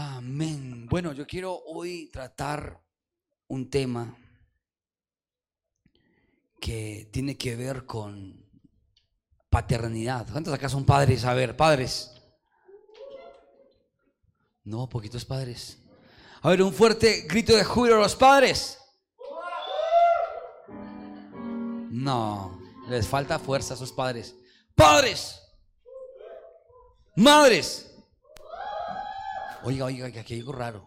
Amén. Bueno, yo quiero hoy tratar un tema que tiene que ver con paternidad. ¿Cuántos acá son padres? A ver, padres. No, poquitos padres. A ver, un fuerte grito de júbilo a los padres. No, les falta fuerza a sus padres. Padres. Madres. Oiga, oiga, aquí hay algo raro.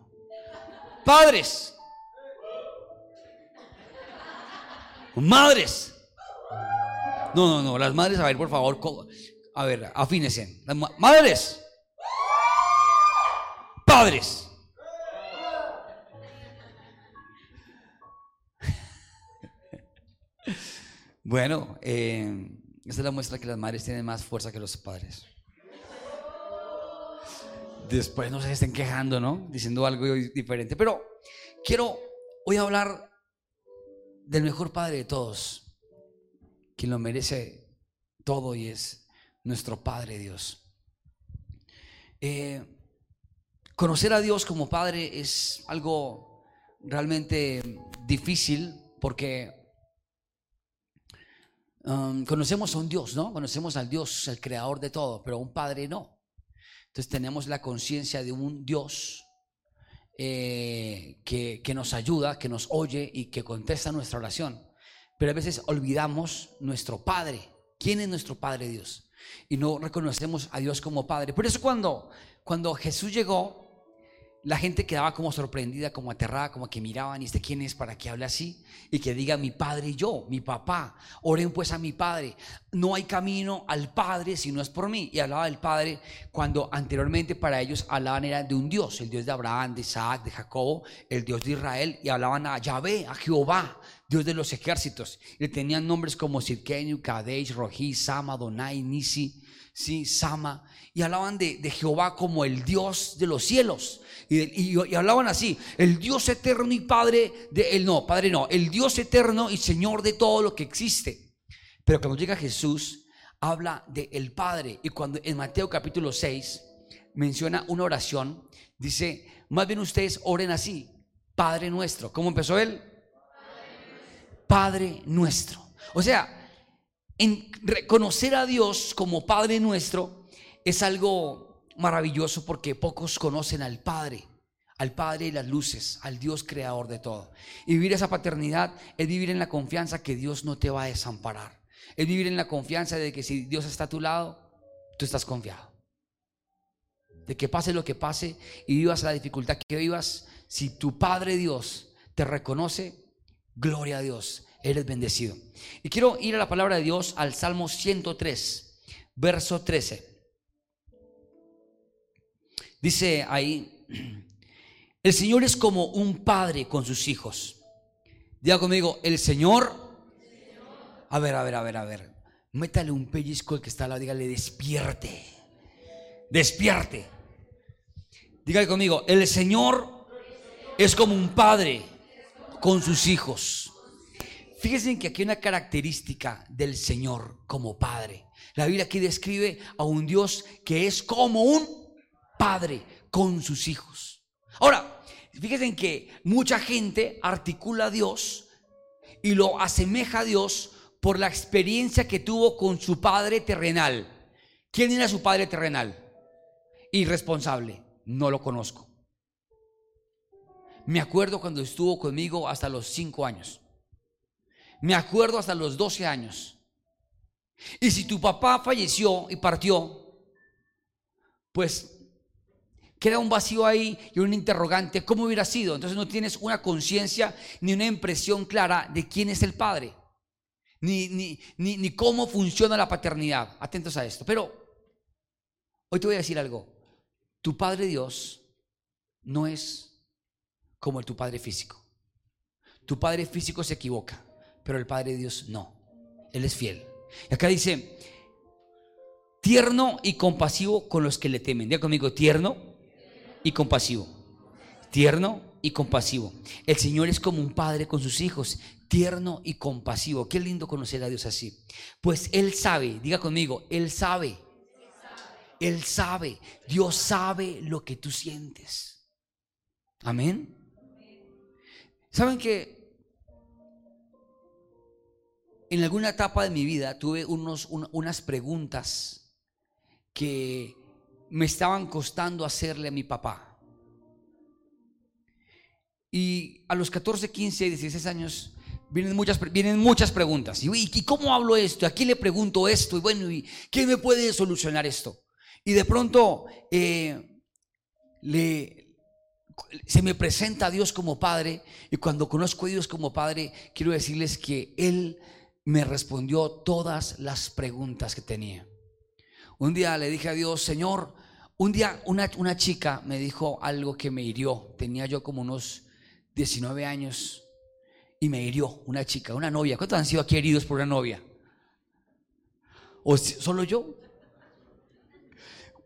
Padres. Madres. No, no, no, las madres, a ver, por favor, a ver, afínense. Madres. Padres. Bueno, eh, esta es la muestra que las madres tienen más fuerza que los padres. Después no se estén quejando, ¿no? Diciendo algo diferente. Pero quiero hoy hablar del mejor padre de todos, quien lo merece todo y es nuestro Padre Dios. Eh, conocer a Dios como Padre es algo realmente difícil porque um, conocemos a un Dios, ¿no? Conocemos al Dios, el creador de todo, pero un Padre no. Entonces tenemos la conciencia de un Dios eh, que, que nos ayuda, que nos oye y que contesta nuestra oración. Pero a veces olvidamos nuestro Padre. ¿Quién es nuestro Padre Dios? Y no reconocemos a Dios como Padre. Por eso cuando, cuando Jesús llegó, la gente quedaba como sorprendida, como aterrada, como que miraban, ¿y este quién es para que hable así? Y que diga mi padre y yo, mi papá, oren pues a mi padre. No hay camino al padre si no es por mí. Y hablaba del padre cuando anteriormente para ellos hablaban era de un Dios, el Dios de Abraham, de Isaac, de Jacobo, el Dios de Israel, y hablaban a Yahvé, a Jehová, Dios de los ejércitos. Y tenían nombres como Sirkenu, Kadesh, Rojí, Sama, Donai, Nisi, sí, Sama. Y hablaban de, de Jehová como el Dios de los cielos y, hablaban así, el Dios eterno y Padre de él, no, Padre no, el Dios eterno y Señor de todo lo que existe. Pero cuando llega Jesús, habla de el Padre. Y cuando en Mateo capítulo 6 menciona una oración, dice, más bien ustedes oren así, Padre nuestro. ¿Cómo empezó él? Padre nuestro. O sea, en reconocer a Dios como Padre nuestro es algo maravilloso porque pocos conocen al Padre, al Padre y las luces, al Dios creador de todo. Y vivir esa paternidad es vivir en la confianza que Dios no te va a desamparar. Es vivir en la confianza de que si Dios está a tu lado, tú estás confiado. De que pase lo que pase y vivas la dificultad que vivas, si tu Padre Dios te reconoce, gloria a Dios, eres bendecido. Y quiero ir a la palabra de Dios al Salmo 103, verso 13. Dice ahí, el Señor es como un padre con sus hijos. Diga conmigo, el Señor. A ver, a ver, a ver, a ver. Métale un pellizco al que está al lado, dígale, despierte. Despierte. Dígale conmigo, el Señor es como un padre con sus hijos. Fíjense que aquí hay una característica del Señor como padre. La Biblia aquí describe a un Dios que es como un padre con sus hijos. Ahora, fíjense en que mucha gente articula a Dios y lo asemeja a Dios por la experiencia que tuvo con su padre terrenal. ¿Quién era su padre terrenal? Irresponsable. No lo conozco. Me acuerdo cuando estuvo conmigo hasta los 5 años. Me acuerdo hasta los 12 años. Y si tu papá falleció y partió, pues queda un vacío ahí y un interrogante, ¿cómo hubiera sido? Entonces no tienes una conciencia ni una impresión clara de quién es el Padre, ni, ni, ni, cómo funciona la paternidad. Atentos a esto. Pero hoy te voy a decir algo. Tu Padre Dios no es como el tu Padre físico. Tu Padre físico se equivoca, pero el Padre Dios no. Él es fiel. Y acá dice, tierno y compasivo con los que le temen. Diga conmigo, tierno y compasivo. Tierno y compasivo. El Señor es como un padre con sus hijos, tierno y compasivo. Qué lindo conocer a Dios así. Pues Él sabe, diga conmigo, Él sabe. Él sabe. Dios sabe lo que tú sientes. Amén. ¿Saben que en alguna etapa de mi vida tuve unos, unas preguntas que me estaban costando hacerle a mi papá? Y a los 14, 15, 16 años vienen muchas, vienen muchas preguntas. ¿Y, cómo hablo esto? ¿A quién le pregunto esto? Y bueno, ¿y quién me puede solucionar esto? Y de pronto eh, le, se me presenta a Dios como Padre. Y cuando conozco a Dios como Padre, quiero decirles que Él me respondió todas las preguntas que tenía. Un día le dije a Dios, Señor, un día una, una chica me dijo algo que me hirió. Tenía yo como unos 19 años y me hirió una chica, una novia. ¿Cuántos han sido aquí heridos por una novia? ¿O solo yo?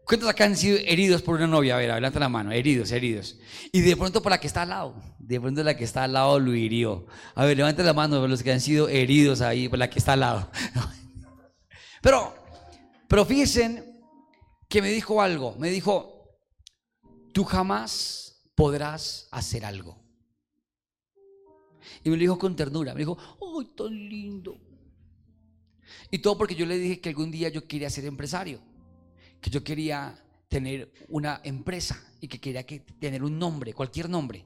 ¿Cuántos acá han sido heridos por una novia? A ver, levanta la mano, heridos, heridos. Y de pronto por la que está al lado, de pronto la que está al lado lo hirió. A ver, levanta la mano los que han sido heridos ahí, por la que está al lado. Pero, pero fíjense que me dijo algo, me dijo, tú jamás podrás hacer algo y me lo dijo con ternura. Me dijo, ¡ay, tan lindo! Y todo porque yo le dije que algún día yo quería ser empresario, que yo quería tener una empresa y que quería que, tener un nombre, cualquier nombre.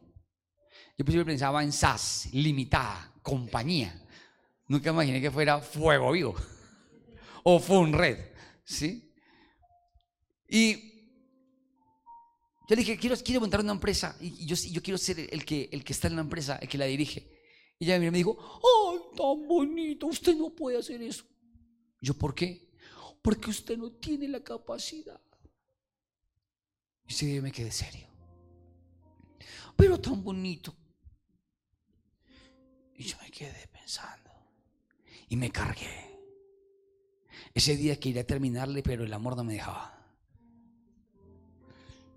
Yo pues pensaba en SAS, limitada, compañía. Nunca imaginé que fuera Fuego Vivo o Funred, ¿sí? Y yo le dije, quiero, quiero montar una empresa y yo, yo quiero ser el que, el que está en la empresa, el que la dirige. Y ella me dijo, ay, tan bonito, usted no puede hacer eso. yo, ¿por qué? Porque usted no tiene la capacidad. Y sí, me quedé serio. Pero tan bonito. Y yo me quedé pensando. Y me cargué. Ese día quería terminarle, pero el amor no me dejaba.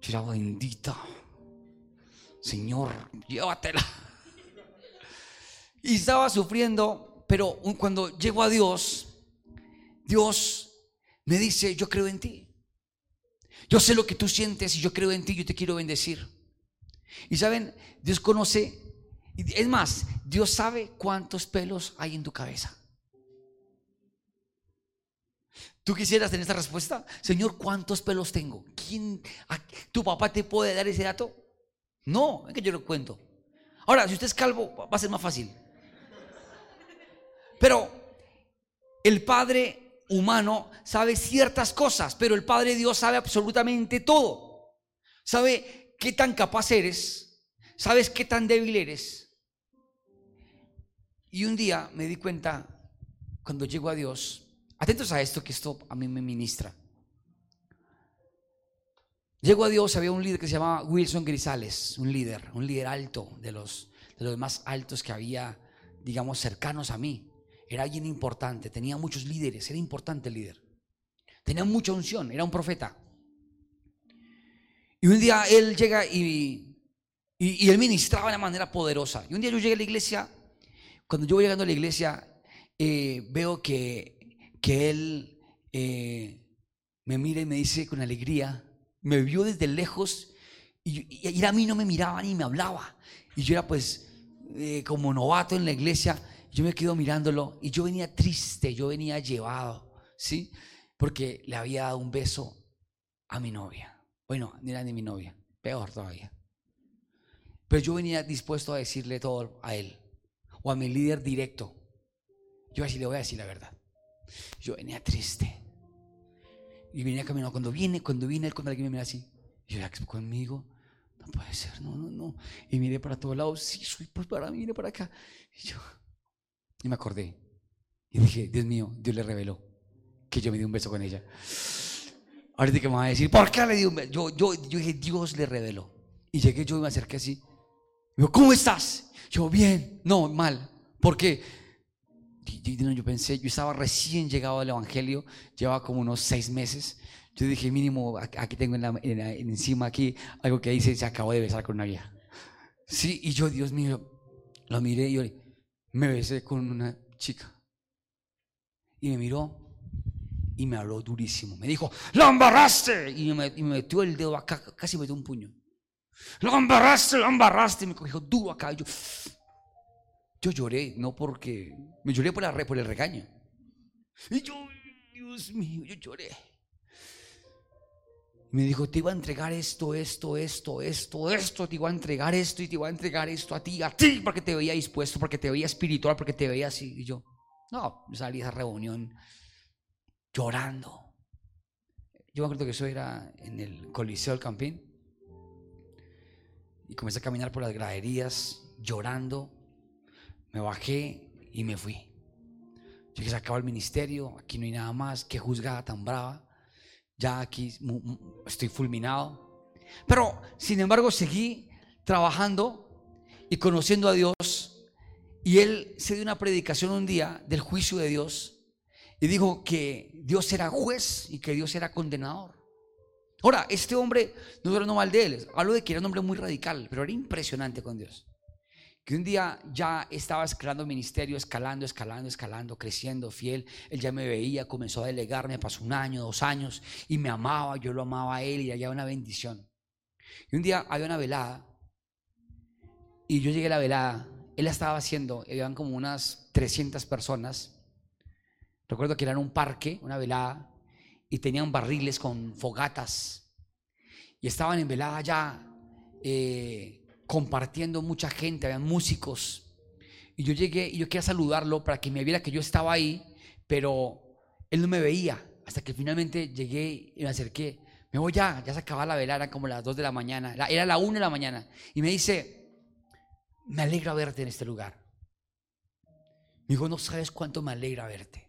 Yo era bendita. Señor, llévatela. Y estaba sufriendo, pero cuando llego a Dios, Dios me dice, yo creo en ti. Yo sé lo que tú sientes y yo creo en ti, yo te quiero bendecir. Y saben, Dios conoce, es más, Dios sabe cuántos pelos hay en tu cabeza. ¿Tú quisieras tener esta respuesta? Señor, ¿cuántos pelos tengo? ¿Quién, ¿Tu papá te puede dar ese dato? No, es que yo lo cuento. Ahora, si usted es calvo, va a ser más fácil. Pero el Padre humano sabe ciertas cosas, pero el Padre Dios sabe absolutamente todo. Sabe qué tan capaz eres, sabes qué tan débil eres. Y un día me di cuenta, cuando llego a Dios, atentos a esto, que esto a mí me ministra. Llego a Dios, había un líder que se llamaba Wilson Grisales, un líder, un líder alto, de los, de los más altos que había, digamos, cercanos a mí. Era alguien importante, tenía muchos líderes, era importante el líder. Tenía mucha unción, era un profeta. Y un día él llega y, y, él ministraba de manera poderosa. Y un día yo llegué a la iglesia, cuando yo voy llegando a la iglesia, eh, veo que, que él eh, me mira y me dice con alegría, me vio desde lejos y, a mí no me miraba ni me hablaba. Y yo era pues eh, como novato en la iglesia yo me quedo mirándolo y yo venía triste, yo venía llevado, ¿sí? Porque le había dado un beso a mi novia. Bueno, ni era ni mi novia, peor todavía. Pero yo venía dispuesto a decirle todo a él o a mi líder directo. Yo así le voy a decir la verdad. Yo venía triste. Y venía caminando. Cuando viene, cuando viene él, alguien me mira así, yo era conmigo, no puede ser, no, no, no. Y miré para todos lados, sí, soy pues para mí, mire para acá. Y yo, y me acordé. Y dije, Dios mío, Dios le reveló que yo me di un beso con ella. Ahorita que me va a decir, ¿por qué le di un beso? Yo, yo, dije, Dios le reveló. Y llegué yo y me acerqué así. Digo, ¿cómo estás? Yo, bien. No, mal. ¿Por qué? Yo pensé, yo estaba recién llegado al Evangelio, llevaba como unos seis meses. Yo dije, mínimo, aquí tengo en encima aquí algo que dice, se acabó de besar con una vieja. Sí, y yo, Dios mío, lo miré y yo, me besé con una chica. Y me miró y me habló durísimo. Me dijo, ¡lo embarraste! Y me, metió el dedo acá, casi me metió un puño. Lo embarraste, lo embarraste. Me cogió duro acá. yo, yo lloré, no porque. Me lloré por, la, el regaño. Y yo, Dios mío, yo lloré. Me dijo, te iba a entregar esto, esto, esto, esto, esto, te iba a entregar esto y te iba a entregar esto a ti, a ti, porque te veía dispuesto, porque te veía espiritual, porque te veía así. Y yo, no, salí de esa reunión llorando. Yo me acuerdo que eso era en el Coliseo del Campín. Y comencé a caminar por las graderías, llorando. Me bajé y me fui. Yo que se acaba el ministerio, aquí no hay nada más, qué juzgada tan brava ya aquí estoy fulminado. Pero, sin embargo, seguí trabajando y conociendo a Dios. Y él se dio una predicación un día del juicio de Dios y dijo que Dios era juez y que Dios era condenador. Ahora, este hombre, no era mal de él, hablo de que era un hombre muy radical, pero era impresionante con Dios que un día ya estaba escalando ministerio, escalando, escalando, escalando, creciendo, fiel. Él ya me veía, comenzó a delegarme, pasó un año, dos años, y me amaba, yo lo amaba a él y había una bendición. Y un día había una velada, y yo llegué a la velada, él la estaba haciendo, habían como unas 300 personas. Recuerdo que era en un parque, una velada, y tenían barriles con fogatas, y estaban en velada ya. Eh, compartiendo mucha gente, había músicos. Y yo llegué y yo quería saludarlo para que me viera que yo estaba ahí, pero él no me veía. Hasta que finalmente llegué y me acerqué. Me voy ya, ya se acababa la velada, como las 2 de la mañana. Era la 1 de la mañana. Y me dice, me alegra verte en este lugar. Me dijo, no sabes cuánto me alegra verte.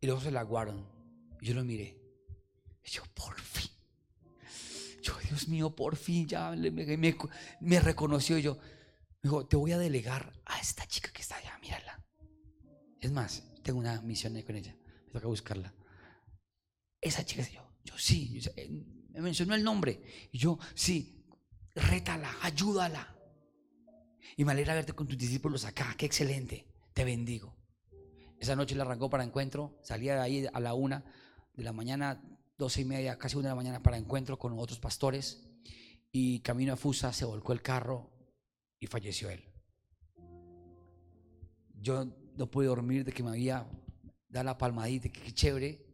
Y luego se la aguaron. Y yo lo miré. Y yo, por fin. Yo, Dios mío, por fin ya me, reconoció. Y yo, me dijo, te voy a delegar a esta chica que está allá, mírala. Es más, tengo una misión con ella, me toca buscarla. Esa chica, yo, yo sí, eh, me mencionó el nombre. Y yo, sí, rétala, ayúdala. Y me alegra verte con tus discípulos acá, qué excelente, te bendigo. Esa noche le arrancó para encuentro, salía de ahí a la una de la mañana, doce y media, casi una de la mañana para encuentro con otros pastores y camino a Fusa se volcó el carro y falleció él. Yo no pude dormir de que me había dado la palmadita, que qué chévere.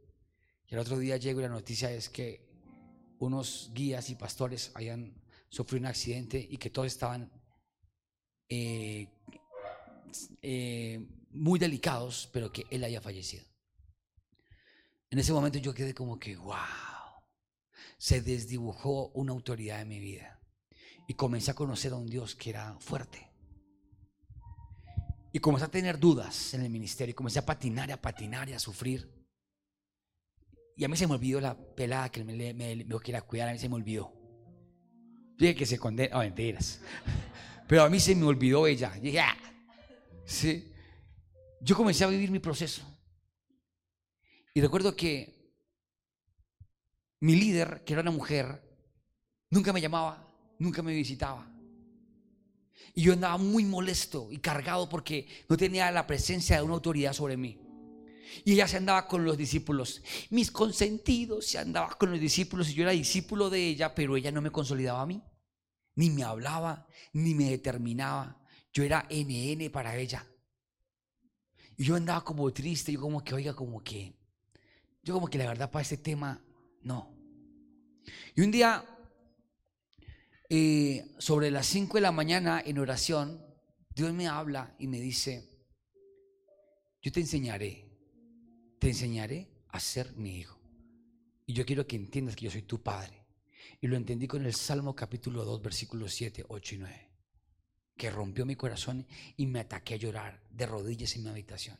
Y el otro día llego y la noticia es que unos guías y pastores habían sufrido un accidente y que todos estaban eh, eh, muy delicados, pero que él haya fallecido. En ese momento yo quedé como que, wow, se desdibujó una autoridad en mi vida. Y comencé a conocer a un Dios que era fuerte. Y comencé a tener dudas en el ministerio. Y comencé a patinar y a patinar y a sufrir. Y a mí se me olvidó la pelada que me, me, me quería cuidar. A mí se me olvidó. dije que se condena. Oh, mentiras. Pero a mí se me olvidó ella. dije, ah". Sí. Yo comencé a vivir mi proceso. Y recuerdo que mi líder, que era una mujer, nunca me llamaba, nunca me visitaba. Y yo andaba muy molesto y cargado porque no tenía la presencia de una autoridad sobre mí. Y ella se andaba con los discípulos. Mis consentidos se andaba con los discípulos y yo era discípulo de ella, pero ella no me consolidaba a mí. Ni me hablaba, ni me determinaba. Yo era NN para ella. Y yo andaba como triste, yo como que, oiga, como que yo como que la verdad para este tema, no. Y un día, eh, sobre las 5 de la mañana en oración, Dios me habla y me dice, yo te enseñaré, te enseñaré a ser mi hijo. Y yo quiero que entiendas que yo soy tu padre. Y lo entendí con el Salmo capítulo 2, versículos 7, 8 y 9, que rompió mi corazón y me ataqué a llorar de rodillas en mi habitación.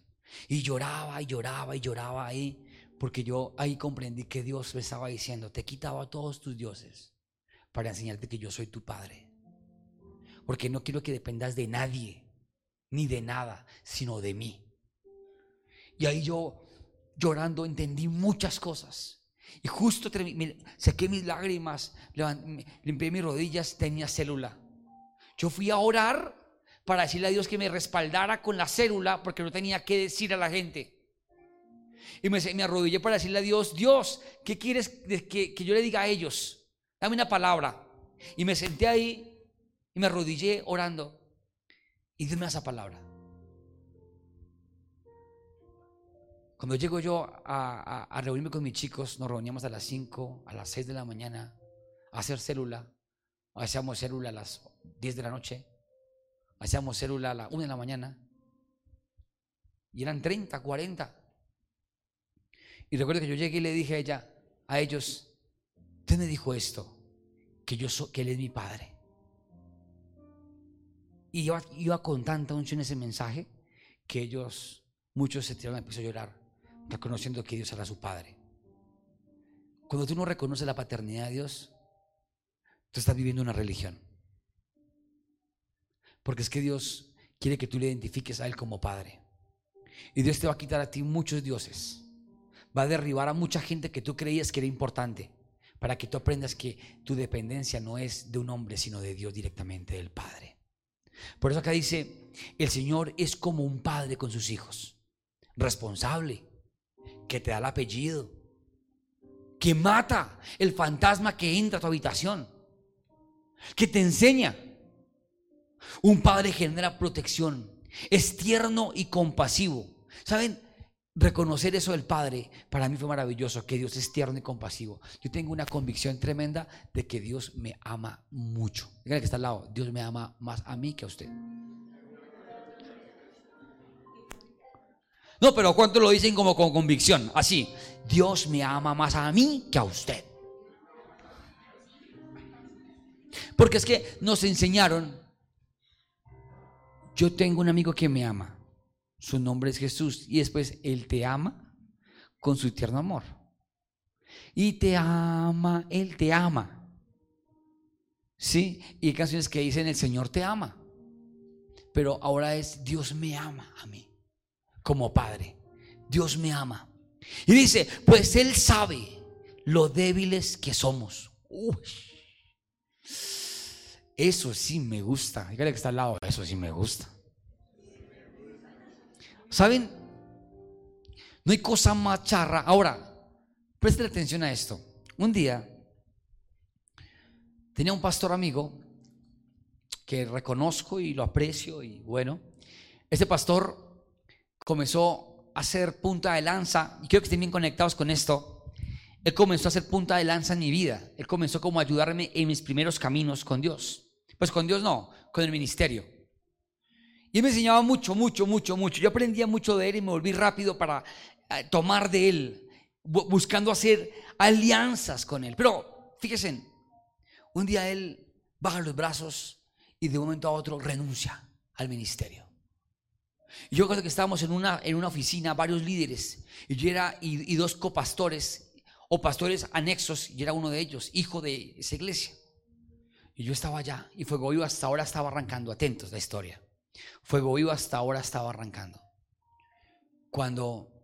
Y lloraba y lloraba y lloraba ahí. Porque yo ahí comprendí que Dios me estaba diciendo, te he quitado todos tus dioses para enseñarte que yo soy tu Padre. Porque no quiero que dependas de nadie, ni de nada, sino de mí. Y ahí yo llorando entendí muchas cosas. Y justo saqué mis lágrimas, limpié mis rodillas, tenía célula. Yo fui a orar para decirle a Dios que me respaldara con la célula porque no tenía que decir a la gente. Y me, me arrodillé para decirle a Dios, Dios, ¿qué quieres que, que yo le diga a ellos? Dame una palabra. Y me senté ahí y me arrodillé orando. Y Dios me da esa palabra. Cuando llego yo a, reunirme con mis chicos, nos reuníamos a las 5, a las 6 de la mañana, a hacer célula. Hacíamos célula a las 10 de la noche. Hacíamos célula a las 1 de la mañana. Y eran 30, 40. Y recuerdo que yo llegué y le dije a ella, a ellos, usted me dijo esto, que yo soy, que él es mi padre. Y yo iba con tanta unción ese mensaje que ellos, muchos se tiraron y empezó a llorar reconociendo que Dios era su Padre. Cuando tú no reconoces la paternidad de Dios, tú estás viviendo una religión. Porque es que Dios quiere que tú le identifiques a Él como Padre. Y Dios te va a quitar a ti muchos dioses. Va a derribar a mucha gente que tú creías que era importante. Para que tú aprendas que tu dependencia no es de un hombre, sino de Dios directamente, del Padre. Por eso acá dice, el Señor es como un padre con sus hijos. Responsable que te da el apellido, que mata el fantasma que entra a tu habitación, que te enseña. Un padre genera protección, es tierno y compasivo. ¿Saben? Reconocer eso del Padre para mí fue maravilloso, que Dios es tierno y compasivo. Yo tengo una convicción tremenda de que Dios me ama mucho. Díganle que está al lado, Dios me ama más a mí que a usted. No, pero ¿cuánto lo dicen como con convicción? Así, Dios me ama más a mí que a usted. Porque es que nos enseñaron, yo tengo un amigo que me ama, su nombre es Jesús, y después Él te ama con su tierno amor. Y te ama, Él te ama. ¿Sí? Y hay canciones que dicen, el Señor te ama. Pero ahora es, Dios me ama a mí como padre. Dios me ama. Y dice, pues Él sabe lo débiles que somos. Eso sí me gusta. Dígale que está al lado. Eso sí me gusta. ¿Saben? No hay cosa más charra. Ahora, presten atención a esto. Un día tenía un pastor amigo que reconozco y lo aprecio y bueno, este pastor comenzó a ser punta de lanza, y quiero que estén bien conectados con esto, Él comenzó a ser punta de lanza en mi vida. Él comenzó como a ayudarme en mis primeros caminos con Dios. Pues con Dios no, con el ministerio. Y él me enseñaba mucho, mucho, mucho, mucho. Yo aprendía mucho de él y me volví rápido para eh, tomar de él, buscando hacer alianzas con él. Pero fíjense, un día él baja los brazos y de un momento a otro renuncia al ministerio. Yo recuerdo que estábamos en una, en una oficina, varios líderes, y yo era, y, dos copastores, o pastores anexos, y era uno de ellos, hijo de esa iglesia. Y yo estaba allá, y Fuego Vivo hasta ahora estaba arrancando, atentos la historia. Fuego Vivo hasta ahora estaba arrancando. Cuando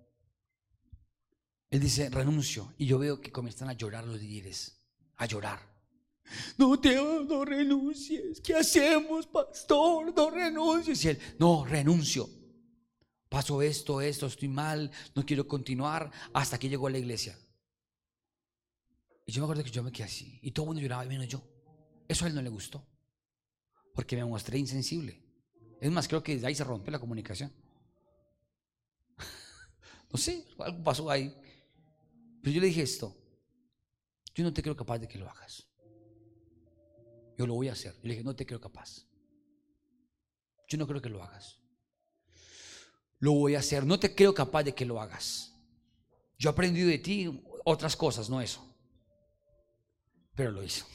él dice, renuncio, y yo veo que comienzan a llorar los líderes, a llorar. No te no renuncies. ¿Qué hacemos, pastor? No renuncies. Y él, no, renuncio. Pasó esto, esto, estoy mal, no quiero continuar, hasta que llegó a la iglesia. Y yo me acuerdo que yo me quedé así, y todo el mundo lloraba, menos yo. Eso a él no le gustó, porque me mostré insensible. Es más, creo que de ahí se rompe la comunicación. no sé, algo pasó ahí. Pero yo le dije esto, yo no te creo capaz de que lo hagas. Yo lo voy a hacer. Y le dije, no te creo capaz. Yo no creo que lo hagas. Lo voy a hacer. No te creo capaz de que lo hagas. Yo he aprendido de ti otras cosas, no eso. Pero lo hizo.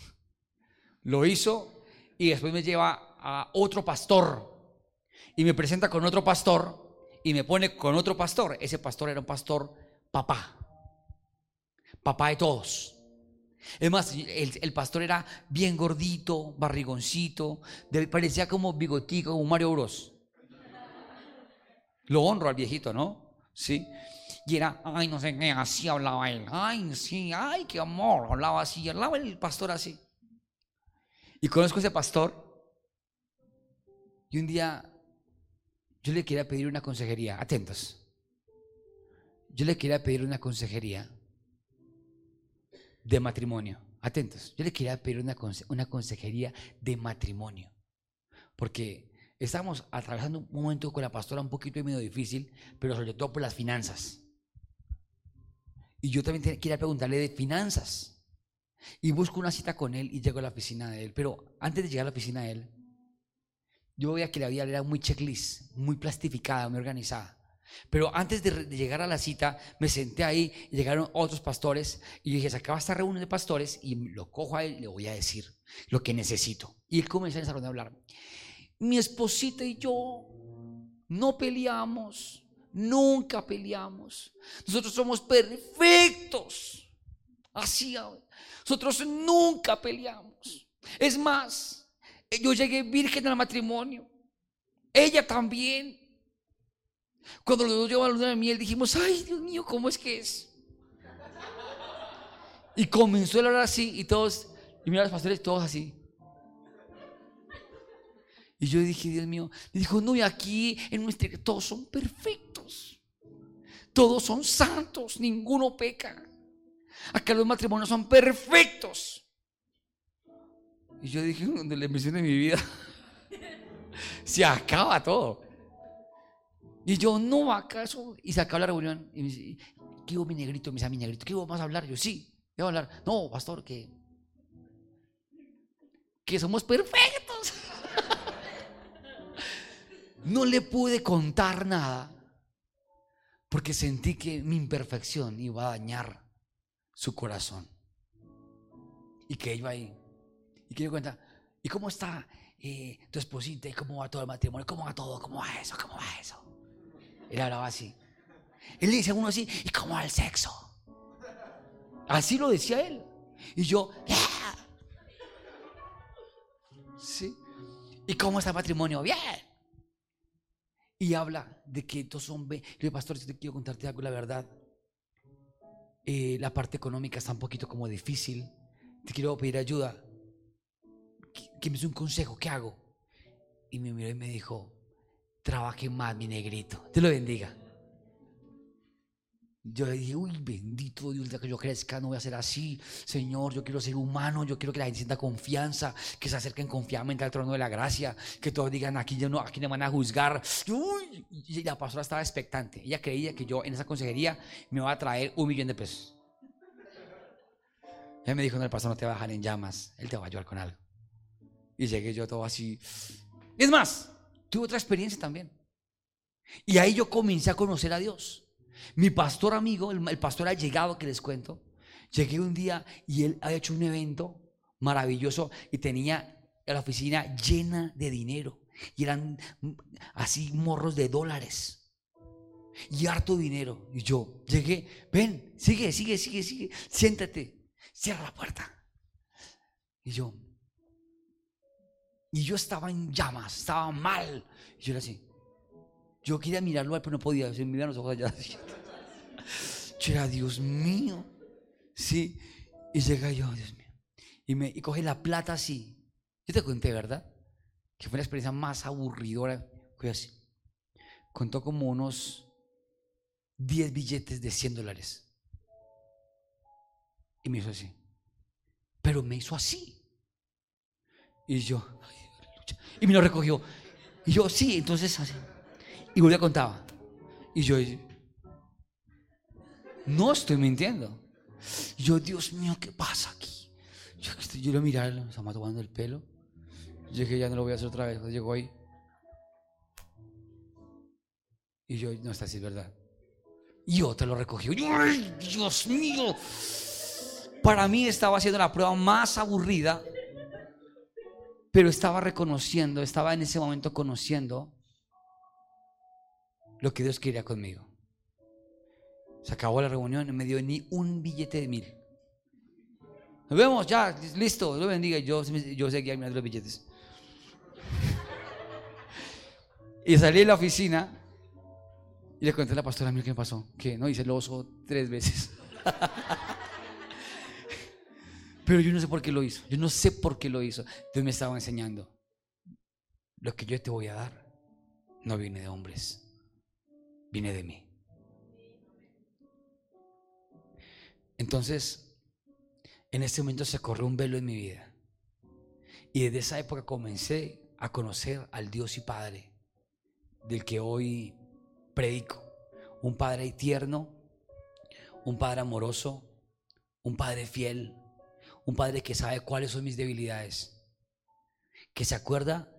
Lo hizo y después me lleva a otro pastor. Y me presenta con otro pastor y me pone con otro pastor. Ese pastor era un pastor papá. Papá de todos. Es más, el, pastor era bien gordito, barrigoncito, parecía como bigotico, como Mario Bros. Lo honro al viejito, ¿no? Sí. Y era, ay, no sé qué, así hablaba él. Ay, sí, ay, qué amor. Hablaba así, hablaba el pastor así. Y conozco a ese pastor. Y un día yo le quería pedir una consejería. Atentos. Yo le quería pedir una consejería de matrimonio. atentos, yo le quería pedir una, una consejería de matrimonio, porque estamos atravesando un momento con la pastora un poquito medio difícil, pero sobre todo por las finanzas. Y yo también quería preguntarle de finanzas. Y busco una cita con él y llego a la oficina de él. Pero antes de llegar a la oficina de él, yo veía que la vida era muy checklist, muy plastificada, muy organizada. Pero antes de, llegar a la cita, me senté ahí llegaron otros pastores y dije, se acaba esta reunión de pastores y lo cojo a él le voy a decir lo que necesito. Y él comenzó a hablar. Mi esposita y yo no peleamos, nunca peleamos. Nosotros somos perfectos. Así, nosotros nunca peleamos. Es más, yo llegué virgen al matrimonio. Ella también. Cuando los dos llevamos a la luna de miel, dijimos, ay Dios mío, ¿cómo es que es? Y comenzó a hablar así y todos, y mira los pastores, todos así. Y yo dije, Dios mío, me dijo, no, y aquí en nuestra todos son perfectos. Todos son santos, ninguno peca. Acá los matrimonios son perfectos. Y yo dije, donde la emisión de mi vida se acaba todo. Y yo, no, ¿acaso? Y se acaba la reunión. Y me dice, ¿qué hubo mi negrito? Me dice, mi negrito, ¿qué vamos a hablar? Yo, sí, ¿qué vamos a hablar? No, pastor, que, que somos perfectos. no le pude contar nada porque sentí que mi imperfección iba a dañar su corazón. Y que iba ahí. Y que yo cuenta, ¿y cómo está eh, tu esposita? ¿Y cómo va todo el matrimonio? ¿Cómo va todo? ¿Cómo va eso? ¿Cómo va eso? Él hablaba así. Él dice uno así, ¿y cómo va el sexo? Así lo decía él. Y yo, ¿sí? ¿Y cómo está el matrimonio? Bien. Y habla de que son... Yo le pastor, si te quiero contarte algo, la verdad. Eh, la parte económica está un poquito como difícil. Te quiero pedir ayuda. Que, me dé un consejo, ¿qué hago? Y me miró y me dijo, trabaje más, mi negrito. Te lo bendiga. Yo le dije, uy, bendito Dios, que yo crezca, no voy a ser así. Señor, yo quiero ser humano, yo quiero que la gente sienta confianza, que se acerquen confiadamente al trono de la gracia, que todos digan, aquí, no, aquí me van a juzgar. Y la pastora estaba expectante. Ella creía que yo en esa consejería me iba a traer un millón de pesos. Ella me dijo, no, el pastor no te va a dejar en llamas, él te va a ayudar con algo. Y llegué yo todo así. Es más, tuve otra experiencia también. Y ahí yo comencé a conocer a Dios. Mi pastor amigo, el, pastor ha llegado que les cuento, llegué un día y él ha hecho un evento maravilloso y tenía la oficina llena de dinero. Y eran así morros de dólares. Y harto dinero. Y yo llegué, ven, sigue, sigue, sigue, sigue, siéntate, cierra la puerta. Y yo, y yo estaba en llamas, estaba mal. Y yo era así. Yo quería mirarlo, pero no podía. Se me los ojos allá. Yo era, Dios mío. Sí. Y llega yo, Dios mío. Y, me, y coge la plata así. Yo te conté, ¿verdad? Que fue la experiencia más aburridora. Fue así. Contó como unos 10 billetes de 100 dólares. Y me hizo así. Pero me hizo así. Y yo, y me lo recogió. Y yo, sí, entonces así. Y volví a contar. Y yo, no estoy mintiendo. Y yo, Dios mío, ¿qué pasa aquí? Yo, yo lo miré, me estaba tomando el pelo. Yo dije, ya no lo voy a hacer otra vez. Llegó ahí. Y yo, no está así, es verdad. Y te lo recogí. ¡Ay, Dios mío! Para mí estaba haciendo la prueba más aburrida, pero estaba reconociendo, estaba en ese momento conociendo lo que Dios quería conmigo. Se acabó la reunión, no me dio ni un billete de mil. Nos vemos, ya, listo, lo bendiga. Yo, yo seguía mirando los billetes. Y salí de la oficina y le conté a la pastora, mira qué me pasó. Que no hice el oso tres veces. Pero yo no sé por qué lo hizo. Yo no sé por qué lo hizo. Dios me estaba enseñando. Lo que yo te voy a dar no viene de hombres viene de mí. Entonces, en este momento se corrió un velo en mi vida. Y desde esa época comencé a conocer al Dios y Padre del que hoy predico. Un Padre tierno, un Padre amoroso, un Padre fiel, un Padre que sabe cuáles son mis debilidades, que se acuerda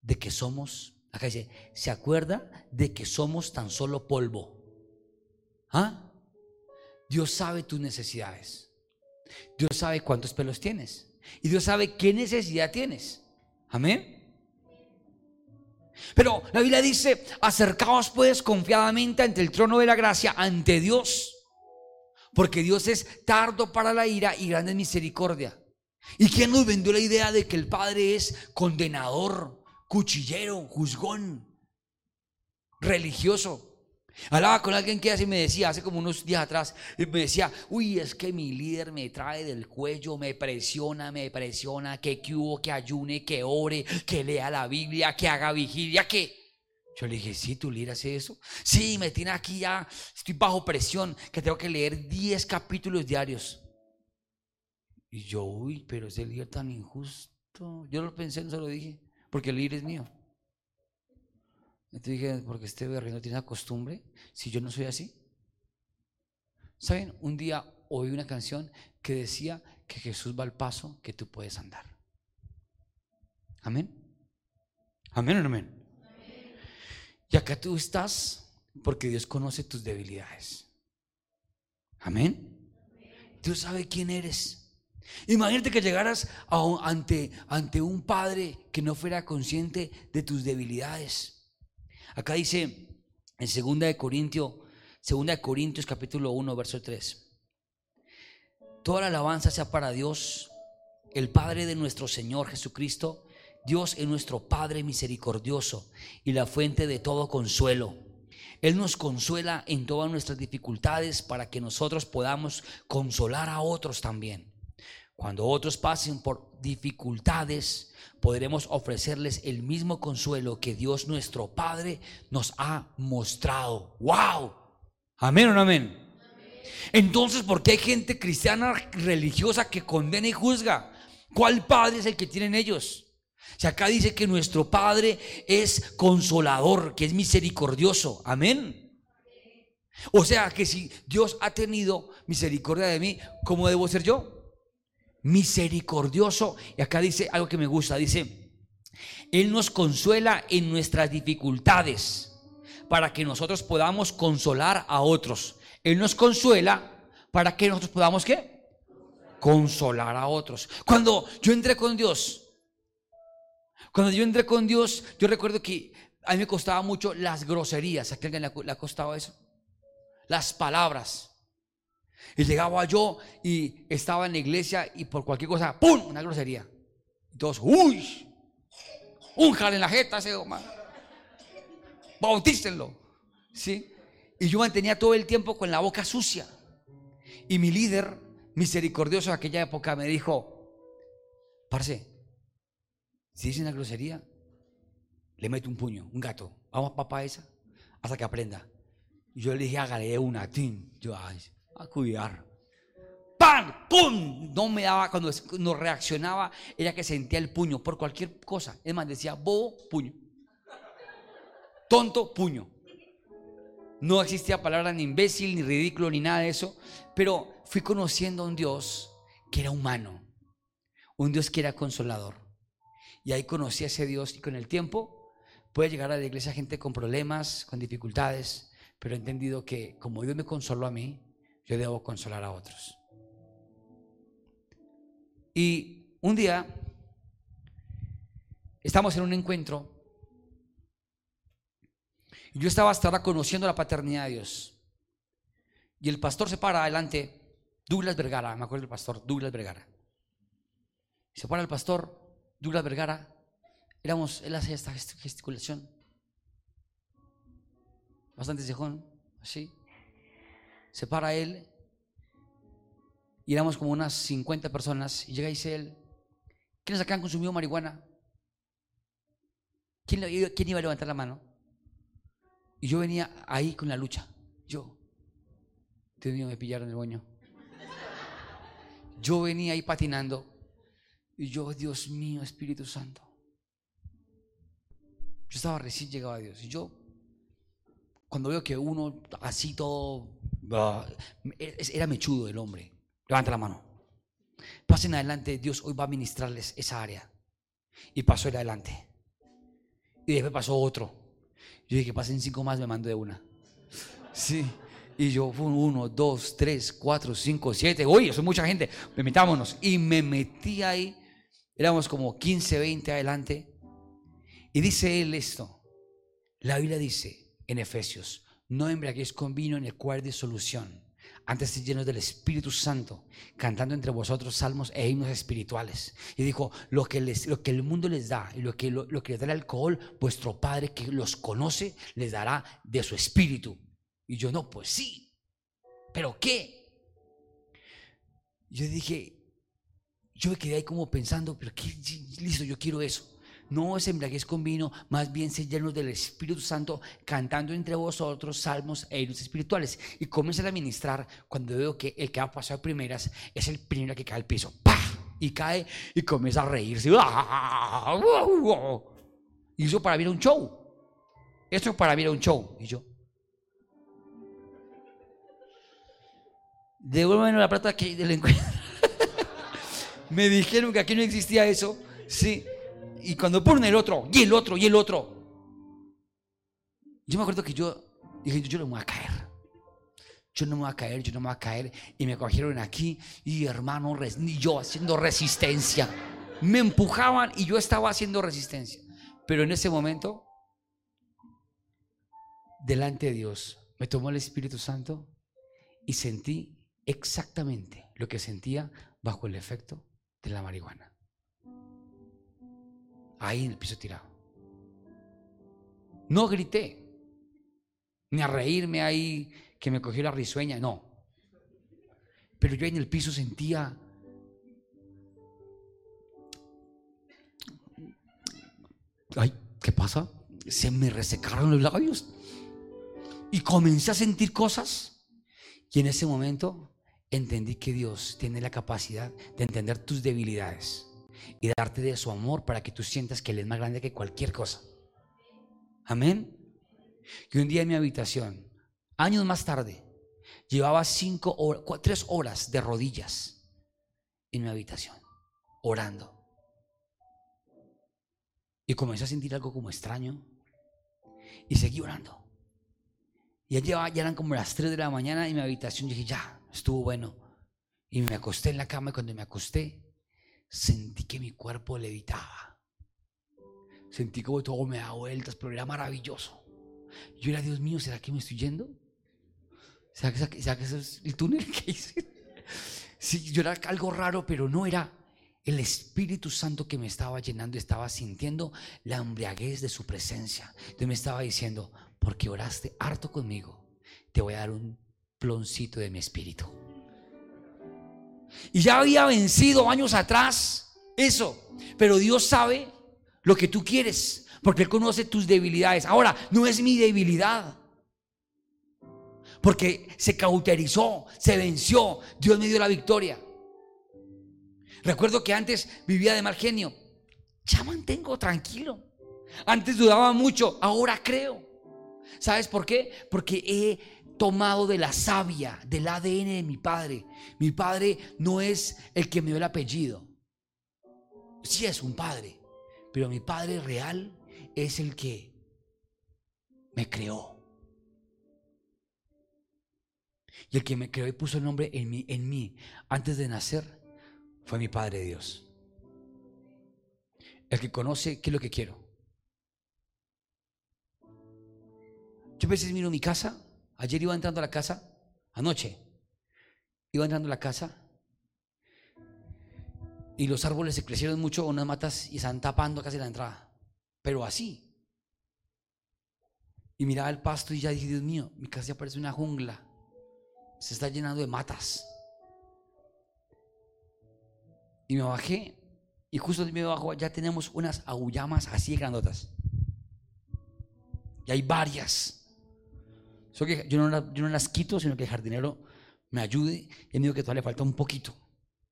de que somos, acá dice, se acuerda de que somos tan solo polvo. ¿Ah? Dios sabe tus necesidades. Dios sabe cuántos pelos tienes. Y Dios sabe qué necesidad tienes. Amén. Pero la Biblia dice, acercaos pues confiadamente ante el trono de la gracia, ante Dios. Porque Dios es tardo para la ira y grande en misericordia. ¿Y quién nos vendió la idea de que el Padre es condenador, cuchillero, juzgón, religioso? Hablaba con alguien que así me decía, hace como unos días atrás, me decía, uy, es que mi líder me trae del cuello, me presiona, me presiona, que, que hubo, que ayune, que ore, que lea la Biblia, que haga vigilia, que... Yo le dije, sí, tu líder hace eso. Sí, me tiene aquí ya, estoy bajo presión, que tengo que leer 10 capítulos diarios. Y yo, uy, pero ese líder tan injusto. Yo lo pensé, no se lo dije, porque el líder es mío. Entonces dije, porque este berrino no tiene la costumbre, si yo no soy así. ¿Saben? Un día oí una canción que decía que Jesús va al paso que tú puedes andar. Amén. Amén o amén. Y acá tú estás porque Dios conoce tus debilidades. Amén. Dios sabe quién eres. Imagínate que llegaras ante, ante un padre que no fuera consciente de tus debilidades. Acá dice en 2 de Corintios, 2 de Corintios capítulo 1, verso 3. Toda la alabanza sea para Dios, el Padre de nuestro Señor Jesucristo. Dios es nuestro Padre misericordioso y la fuente de todo consuelo. Él nos consuela en todas nuestras dificultades para que nosotros podamos consolar a otros también. Cuando otros pasen por dificultades, podremos ofrecerles el mismo consuelo que Dios nuestro Padre nos ha mostrado. ¡Wow! ¿Amén o no amén? Entonces, ¿por qué hay gente cristiana religiosa que condena y juzga? ¿Cuál Padre es el que tienen ellos? Si acá dice que nuestro Padre es consolador, que es misericordioso. Amén. O sea que si Dios ha tenido misericordia de mí, ¿cómo debo ser yo? misericordioso. Y acá dice algo que me gusta, dice, Él nos consuela en nuestras dificultades para que nosotros podamos consolar a otros. Él nos consuela para que nosotros podamos qué? Consolar a otros. Cuando yo entré con Dios, cuando yo entré con Dios, yo recuerdo que a mí me costaba mucho las groserías. ¿A alguien le ha costado eso? Las palabras. Y llegaba yo y estaba en la iglesia y por cualquier cosa, ¡pum! Una grosería. Y todos, ¡uy! Un en la jeta ese hombre. Bautícenlo. ¿Sí? Y yo mantenía todo el tiempo con la boca sucia. Y mi líder, misericordioso de aquella época, me dijo, parce, si dice una grosería, le meto un puño, un gato. Vamos papá esa, hasta que aprenda. Y yo le dije, hágale una, tin. Yo, ay, a cuidar. ¡Pam! ¡Pum! No me daba, cuando no reaccionaba, era que sentía el puño por cualquier cosa. Es más, decía bobo, puño. Tonto, puño. No existía palabra ni imbécil, ni ridículo, ni nada de eso. Pero fui conociendo a un Dios que era humano. Un Dios que era consolador. Y ahí conocí a ese Dios y con el tiempo puede llegar a la iglesia gente con problemas, con dificultades, pero he entendido que como Dios me consoló a mí, yo debo consolar a otros. Y un día estamos en un encuentro y yo estaba hasta ahora conociendo la paternidad de Dios. Y el pastor se para adelante, Douglas Vergara, me acuerdo del pastor, Douglas Vergara. Se para el pastor, Douglas Vergara, éramos, él hace esta gesticulación, bastante cejón, así se para él y éramos como unas 50 personas y llega y dice él, ¿quiénes acá han consumido marihuana? ¿Quién, ¿Quién iba a levantar la mano? Y yo venía ahí con la lucha. Yo, Dios mío, me pillaron el boño. Yo venía ahí patinando y yo, Dios mío, Espíritu Santo. Yo estaba recién llegado a Dios y yo, cuando veo que uno así todo, ah, era mechudo el hombre, levanta la mano. Pasen adelante, Dios hoy va a ministrarles esa área. Y pasó el adelante. Y después pasó otro. Yo dije, pasen cinco más, me mando de una. Sí. Y yo, uno, dos, tres, cuatro, cinco, siete. Oye, son mucha gente. Metámonos. Y me metí ahí. Éramos como 15, 20 adelante. Y dice él esto. La Biblia dice en Efesios: No embriaguéis con vino en el cual de solución. Antes llenos del Espíritu Santo, cantando entre vosotros salmos e himnos espirituales. Y dijo, lo que, les, lo que el mundo les da y lo que, lo, lo que les da el alcohol, vuestro Padre que los conoce, les dará de su espíritu. Y yo, no, pues sí. ¿Pero qué? Yo dije, yo me quedé ahí como pensando, pero qué, listo, yo quiero eso. No es embriaguez con vino, más bien ser llenos del Espíritu Santo, cantando entre vosotros salmos e himnos espirituales. Y comienza a ministrar cuando veo que el que ha pasado primeras es el primero que cae al piso. ¡Pah! Y cae y comienza a reírse. Y eso para mí era un show. Esto para mí era un show. Y yo, devuélveme la plata que del encuentro. Me dijeron que aquí no existía eso. Sí. Y cuando ponen el otro, y el otro, y el otro. Yo me acuerdo que yo dije, yo no me voy a caer. Yo no me voy a caer, yo no me voy a caer. Y me cogieron aquí y hermano, ni yo haciendo resistencia. Me empujaban y yo estaba haciendo resistencia. Pero en ese momento, delante de Dios, me tomó el Espíritu Santo y sentí exactamente lo que sentía bajo el efecto de la marihuana. Ahí en el piso tirado. No grité, ni a reírme ahí que me cogió la risueña, no. Pero yo en el piso sentía ay, ¿qué pasa? Se me resecaron los labios y comencé a sentir cosas y en ese momento entendí que Dios tiene la capacidad de entender tus debilidades y darte de su amor para que tú sientas que Él es más grande que cualquier cosa. Amén. Y un día en mi habitación, años más tarde, llevaba cinco horas, tres horas de rodillas en mi habitación, orando. Y comencé a sentir algo como extraño y seguí orando. Y ya, ya eran como las 3 de la mañana en mi habitación. dije, ya, estuvo bueno. Y me acosté en la cama y cuando me acosté, sentí que mi cuerpo levitaba. Sentí como todo me daba vueltas, pero era maravilloso. Yo era, Dios mío, ¿será que me estoy yendo? ¿Será que, ¿será que ese es el túnel que hice? Sí, yo era algo raro, pero no era el Espíritu Santo que me estaba llenando, estaba sintiendo la embriaguez de su presencia. Entonces me estaba diciendo, porque oraste harto conmigo, te voy a dar un ploncito de mi espíritu. Y ya había vencido años atrás eso. Pero Dios sabe lo que tú quieres, porque Él conoce tus debilidades. Ahora, no es mi debilidad. Porque se cauterizó, se venció, Dios me dio la victoria. Recuerdo que antes vivía de mal genio. Ya mantengo tranquilo. Antes dudaba mucho, ahora creo. ¿Sabes por qué? Porque he tomado de la savia, del ADN de mi padre. Mi padre no es el que me dio el apellido. Sí es un padre, pero mi padre real es el que me creó. Y el que me creó y puso el nombre en mí, antes de nacer fue mi Padre Dios. El que conoce qué es lo que quiero. Yo a veces miro mi casa Ayer iba entrando a la casa, anoche, iba entrando a la casa y los árboles se crecieron mucho, unas matas y están tapando casi la entrada. Pero así. Y miraba el pasto y ya dije, Dios mío, mi casa ya parece una jungla. Se está llenando de matas. Y me bajé y justo de mi abajo ya tenemos unas agullamas así grandotas. Y hay varias que yo, no, las quito, sino que el jardinero me ayude y me dijo que todavía le falta un poquito.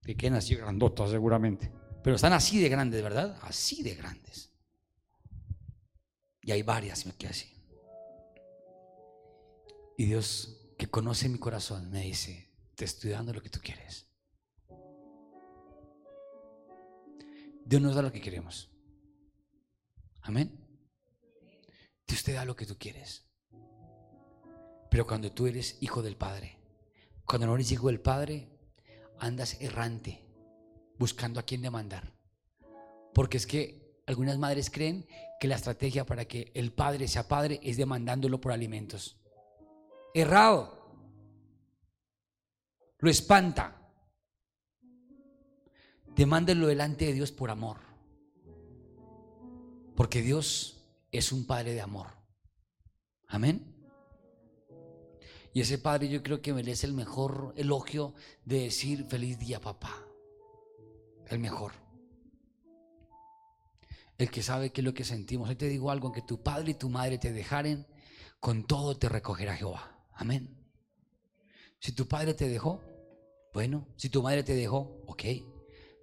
Que queden así grandotas seguramente. Pero están así de grandes, ¿verdad? Así de grandes. Y hay varias, me quedé así. Y Dios, que conoce mi corazón, me dice, te estoy dando lo que tú quieres. Dios nos da lo que queremos. Amén. Dios te da lo que tú quieres. Pero cuando tú eres hijo del Padre, cuando no eres hijo del Padre, andas errante, buscando a quién demandar. Porque es que algunas madres creen que la estrategia para que el padre sea padre es demandándolo por alimentos. Errado. Lo espanta. Demándelo delante de Dios por amor. Porque Dios es un Padre de amor. Amén. Y ese Padre yo creo que merece el mejor elogio de decir feliz día papá. El mejor. El que sabe qué es lo que sentimos. Hoy te digo algo, que tu padre y tu madre te dejaren, con todo te recogerá Jehová. Amén. Si tu padre te dejó, bueno, si tu madre te dejó, ok.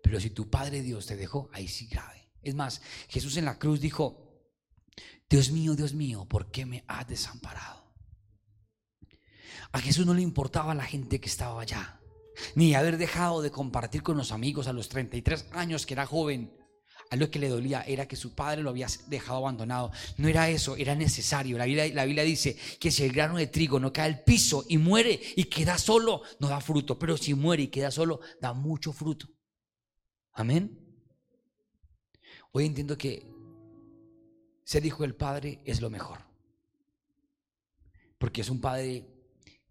Pero si tu Padre Dios te dejó, ahí sí grave. Es más, Jesús en la cruz dijo, Dios mío, Dios mío, ¿por qué me has desamparado? A Jesús no le importaba la gente que estaba allá, ni haber dejado de compartir con los amigos a los 33 años que era joven. A lo que le dolía era que su padre lo había dejado abandonado. No era eso, era necesario. La Biblia, la Biblia dice que si el grano de trigo no cae al piso y muere y queda solo, no da fruto. Pero si muere y queda solo, da mucho fruto. Amén. Hoy entiendo que ser hijo del Padre es lo mejor. Porque es un Padre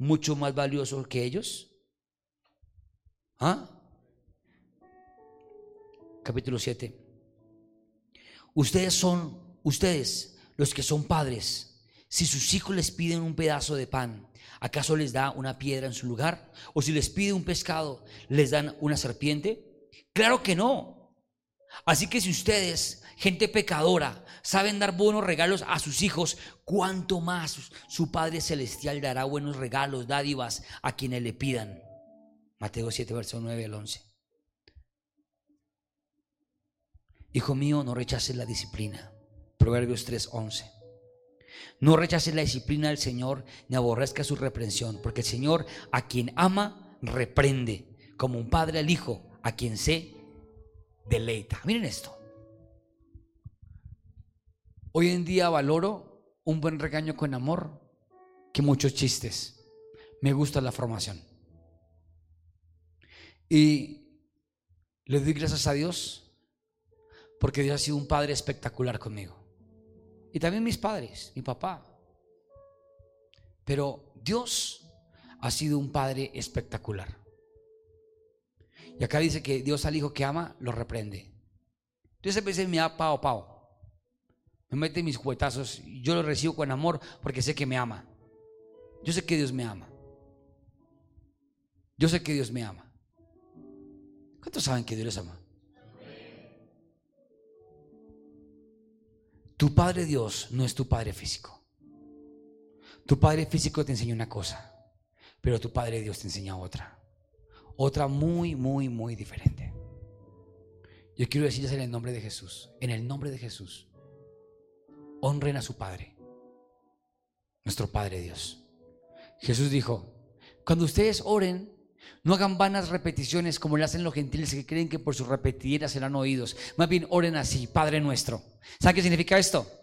mucho más valiosos que ellos? ¿Ah? Capítulo 7. Ustedes son, ustedes, los que son padres, si sus hijos les piden un pedazo de pan, ¿acaso les da una piedra en su lugar? ¿O si les pide un pescado, les dan una serpiente? Claro que no. Así que si ustedes, gente pecadora, saben dar buenos regalos a sus hijos, ¿cuánto más su Padre Celestial dará buenos regalos, dádivas a quienes le pidan? Mateo 7, verso 9 al 11. Hijo mío, no rechaces la disciplina. Proverbios 3, 11. No rechaces la disciplina del Señor ni aborrezca su reprensión, porque el Señor a quien ama reprende, como un padre al hijo a quien se deleita. Miren esto. Hoy en día valoro un buen regaño con amor que muchos chistes. Me gusta la formación. Y le doy gracias a Dios porque Dios ha sido un padre espectacular conmigo. Y también mis padres, mi papá. Pero Dios ha sido un padre espectacular. Y acá dice que Dios al hijo que ama lo reprende. Entonces a veces me da pao pao. Me mete mis juguetazos y yo lo recibo con amor porque sé que me ama. Yo sé que Dios me ama. Yo sé que Dios me ama. ¿Cuántos saben que Dios les ama? Tu Padre Dios no es tu Padre físico. Tu Padre físico te enseña una cosa, pero tu Padre Dios te enseña otra. Otra muy, muy, muy diferente. Yo quiero decirles en el nombre de Jesús, en el nombre de Jesús, honren a su Padre, nuestro Padre Dios. Jesús dijo, cuando ustedes oren, no hagan vanas repeticiones como le hacen los gentiles que creen que por sus repetidas serán oídos. Más bien oren así, Padre nuestro. ¿Sabe qué significa esto?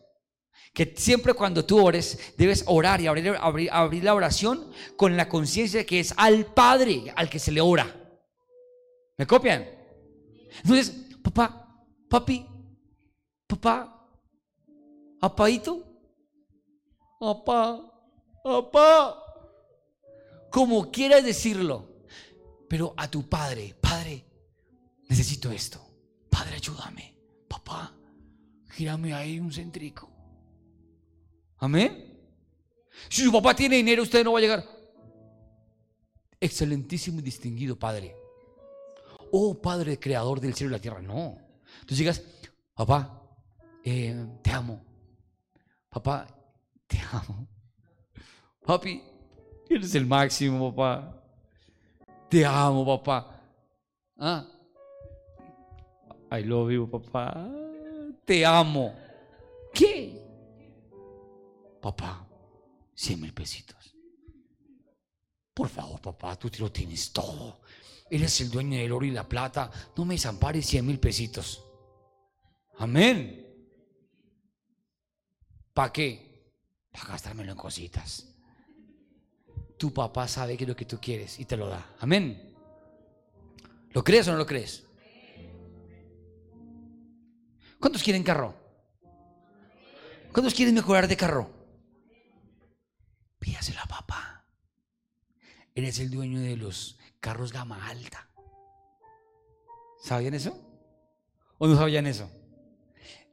Que siempre cuando tú ores, debes orar y abrir, abrir, la oración con la conciencia que es al Padre al que se le ora. ¿Me copian? Entonces, papá, papi, papá, apaito, papá, papá, como quieras decirlo, pero a tu Padre, Padre, necesito esto. Padre, ayúdame. Papá, gírame ahí un centrico. Amén. Si su papá tiene dinero, usted no va a llegar. Excelentísimo y distinguido Padre. Oh Padre creador del cielo y la tierra. No. Entonces llegas, papá, eh, te amo. Papá, te amo. Papi, eres el máximo, papá. Te amo, papá. Ah. I love you, papá. Te amo. Papá, 100 mil pesitos. Por favor, papá, tú te lo tienes todo. Eres el dueño del oro y la plata. No me desampares 100 mil pesitos. Amén. ¿Para qué? Para gastármelo en cositas. Tu papá sabe que es lo que tú quieres y te lo da. Amén. ¿Lo crees o no lo crees? ¿Cuántos quieren carro? ¿Cuántos quieren mejorar de carro? Pídaselo a papá. Eres el dueño de los carros gama alta. ¿Sabían eso? ¿O no sabían eso?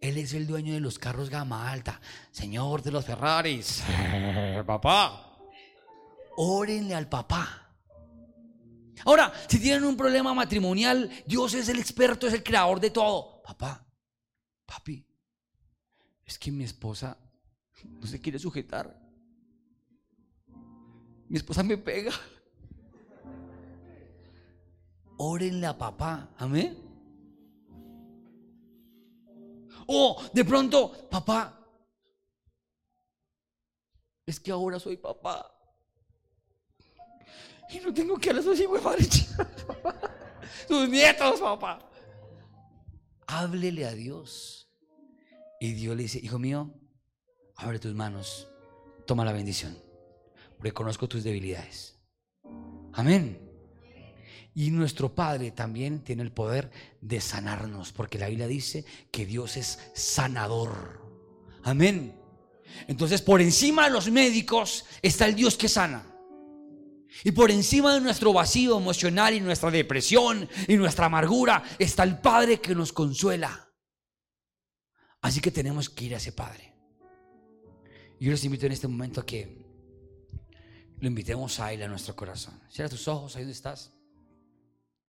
Él es el dueño de los carros gama alta. Señor de los Ferraris. papá. Órenle al papá. Ahora, si tienen un problema matrimonial, Dios es el experto, es el creador de todo. Papá, papi, es que mi esposa no se quiere sujetar. Mi esposa me pega. Órenle a papá, amén. O de pronto, papá, es que ahora soy papá. Y no tengo que a las así, Sus nietos, papá. Háblele a Dios. Y Dios le dice, hijo mío, abre tus manos, toma la bendición, porque conozco tus debilidades. Amén. Y nuestro Padre también tiene el poder de sanarnos, porque la Biblia dice que Dios es sanador. Amén. Entonces, por encima de los médicos está el Dios que sana. Y por encima de nuestro vacío emocional y nuestra depresión y nuestra amargura está el Padre que nos consuela. Así que tenemos que ir a ese Padre. Yo les invito en este momento a que lo invitemos a Él a nuestro corazón. Cierra tus ojos ahí donde estás.